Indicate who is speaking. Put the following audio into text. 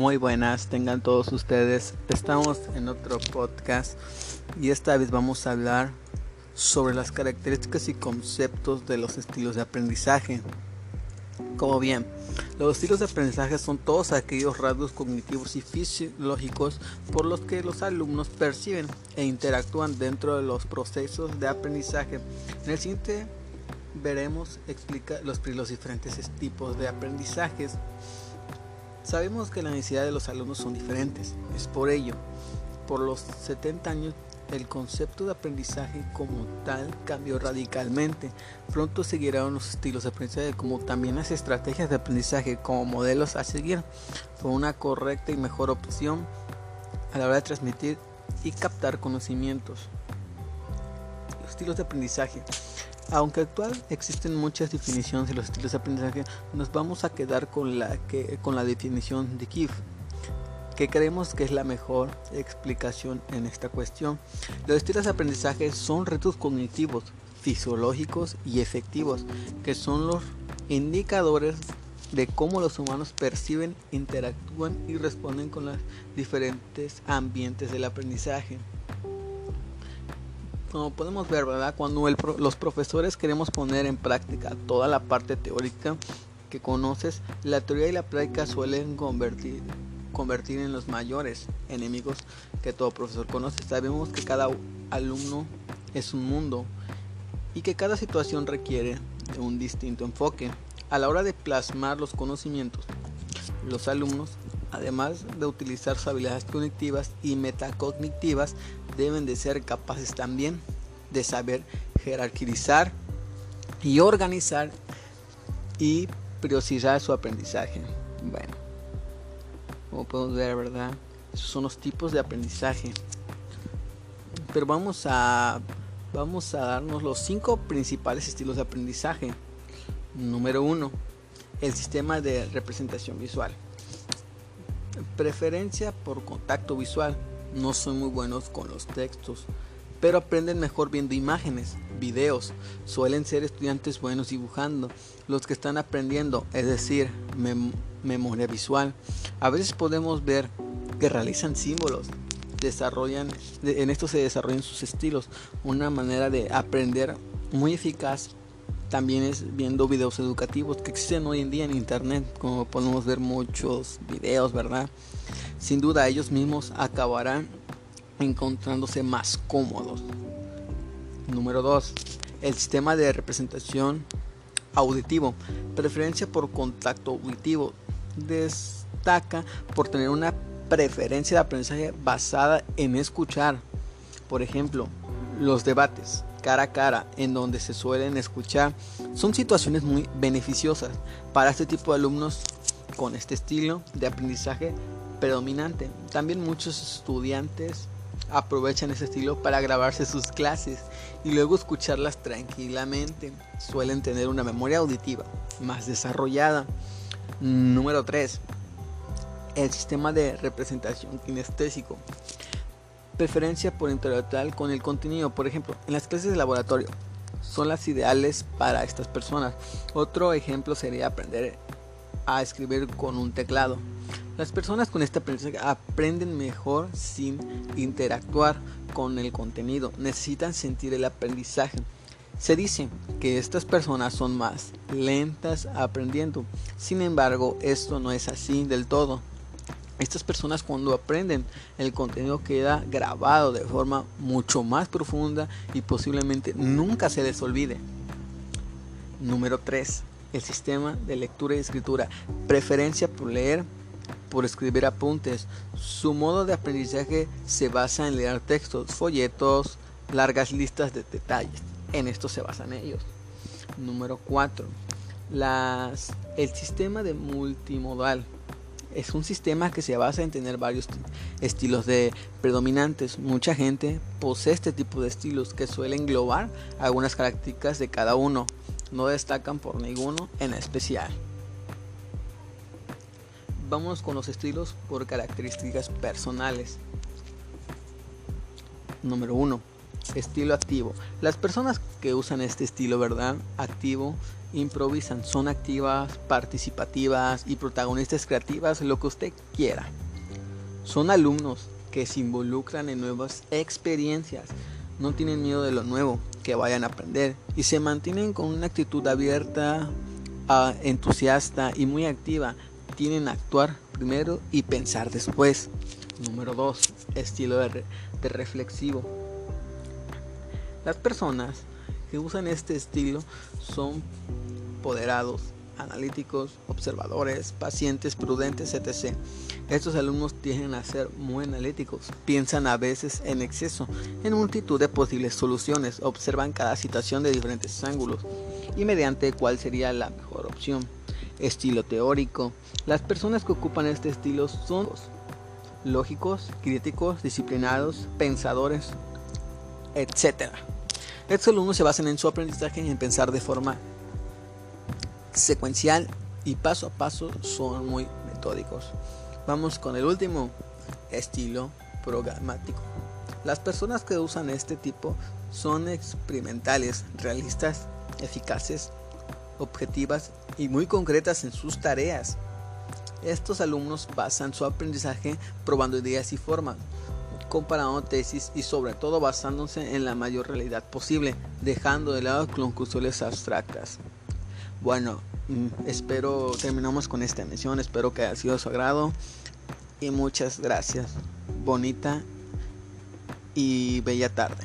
Speaker 1: Muy buenas, tengan todos ustedes. Estamos en otro podcast y esta vez vamos a hablar sobre las características y conceptos de los estilos de aprendizaje. Como bien, los estilos de aprendizaje son todos aquellos rasgos cognitivos y fisiológicos por los que los alumnos perciben e interactúan dentro de los procesos de aprendizaje. En el siguiente veremos explica los, los diferentes tipos de aprendizajes. Sabemos que la necesidad de los alumnos son diferentes. Es por ello, por los 70 años, el concepto de aprendizaje como tal cambió radicalmente. Pronto seguirán los estilos de aprendizaje como también las estrategias de aprendizaje como modelos a seguir. Fue una correcta y mejor opción a la hora de transmitir y captar conocimientos. Los estilos de aprendizaje. Aunque actual existen muchas definiciones de los estilos de aprendizaje, nos vamos a quedar con la, que, con la definición de Kif, que creemos que es la mejor explicación en esta cuestión. Los estilos de aprendizaje son retos cognitivos, fisiológicos y efectivos, que son los indicadores de cómo los humanos perciben, interactúan y responden con los diferentes ambientes del aprendizaje como podemos ver, ¿verdad? Cuando los profesores queremos poner en práctica toda la parte teórica que conoces, la teoría y la práctica suelen convertir, convertir en los mayores enemigos que todo profesor conoce. Sabemos que cada alumno es un mundo y que cada situación requiere un distinto enfoque. A la hora de plasmar los conocimientos, los alumnos además de utilizar sus habilidades cognitivas y metacognitivas, deben de ser capaces también de saber jerarquizar y organizar y priorizar su aprendizaje. Bueno, como podemos ver, ¿verdad? Esos son los tipos de aprendizaje. Pero vamos a vamos a darnos los cinco principales estilos de aprendizaje. Número uno, el sistema de representación visual. Preferencia por contacto visual. No son muy buenos con los textos, pero aprenden mejor viendo imágenes, videos. Suelen ser estudiantes buenos dibujando. Los que están aprendiendo, es decir, memoria visual. A veces podemos ver que realizan símbolos, desarrollan, en esto se desarrollan sus estilos, una manera de aprender muy eficaz también es viendo videos educativos que existen hoy en día en internet, como podemos ver muchos videos, ¿verdad? Sin duda ellos mismos acabarán encontrándose más cómodos. Número 2. El sistema de representación auditivo. Preferencia por contacto auditivo. Destaca por tener una preferencia de aprendizaje basada en escuchar. Por ejemplo, los debates cara a cara en donde se suelen escuchar son situaciones muy beneficiosas para este tipo de alumnos con este estilo de aprendizaje predominante. También muchos estudiantes aprovechan ese estilo para grabarse sus clases y luego escucharlas tranquilamente. Suelen tener una memoria auditiva más desarrollada. Número 3. El sistema de representación kinestésico preferencia por intelectual con el contenido. Por ejemplo, en las clases de laboratorio son las ideales para estas personas. Otro ejemplo sería aprender a escribir con un teclado. Las personas con esta aprendizaje aprenden mejor sin interactuar con el contenido. Necesitan sentir el aprendizaje. Se dice que estas personas son más lentas aprendiendo. Sin embargo, esto no es así del todo. Estas personas cuando aprenden el contenido queda grabado de forma mucho más profunda y posiblemente nunca se les olvide. Número 3. El sistema de lectura y escritura. Preferencia por leer, por escribir apuntes. Su modo de aprendizaje se basa en leer textos, folletos, largas listas de detalles. En esto se basan ellos. Número 4. Las, el sistema de multimodal es un sistema que se basa en tener varios estilos de predominantes. Mucha gente posee este tipo de estilos que suelen englobar algunas características de cada uno. No destacan por ninguno en especial. Vamos con los estilos por características personales. Número 1. Estilo activo. Las personas que usan este estilo, ¿verdad? Activo improvisan, son activas, participativas y protagonistas creativas, lo que usted quiera. Son alumnos que se involucran en nuevas experiencias, no tienen miedo de lo nuevo, que vayan a aprender y se mantienen con una actitud abierta, entusiasta y muy activa. Tienen actuar primero y pensar después. Número 2. Estilo de reflexivo. Las personas que usan este estilo son poderados, analíticos, observadores, pacientes, prudentes, etc. Estos alumnos tienden a ser muy analíticos, piensan a veces en exceso en multitud de posibles soluciones, observan cada situación de diferentes ángulos y mediante cuál sería la mejor opción. Estilo teórico. Las personas que ocupan este estilo son lógicos, críticos, disciplinados, pensadores, etc. Estos alumnos se basan en su aprendizaje en pensar de forma secuencial y paso a paso son muy metódicos. Vamos con el último estilo programático. Las personas que usan este tipo son experimentales, realistas, eficaces, objetivas y muy concretas en sus tareas. Estos alumnos basan su aprendizaje probando ideas y formas, comparando tesis y sobre todo basándose en la mayor realidad posible, dejando de lado conclusiones abstractas. Bueno, mm, espero terminamos con esta emisión, espero que haya sido de su agrado y muchas gracias. Bonita y bella tarde.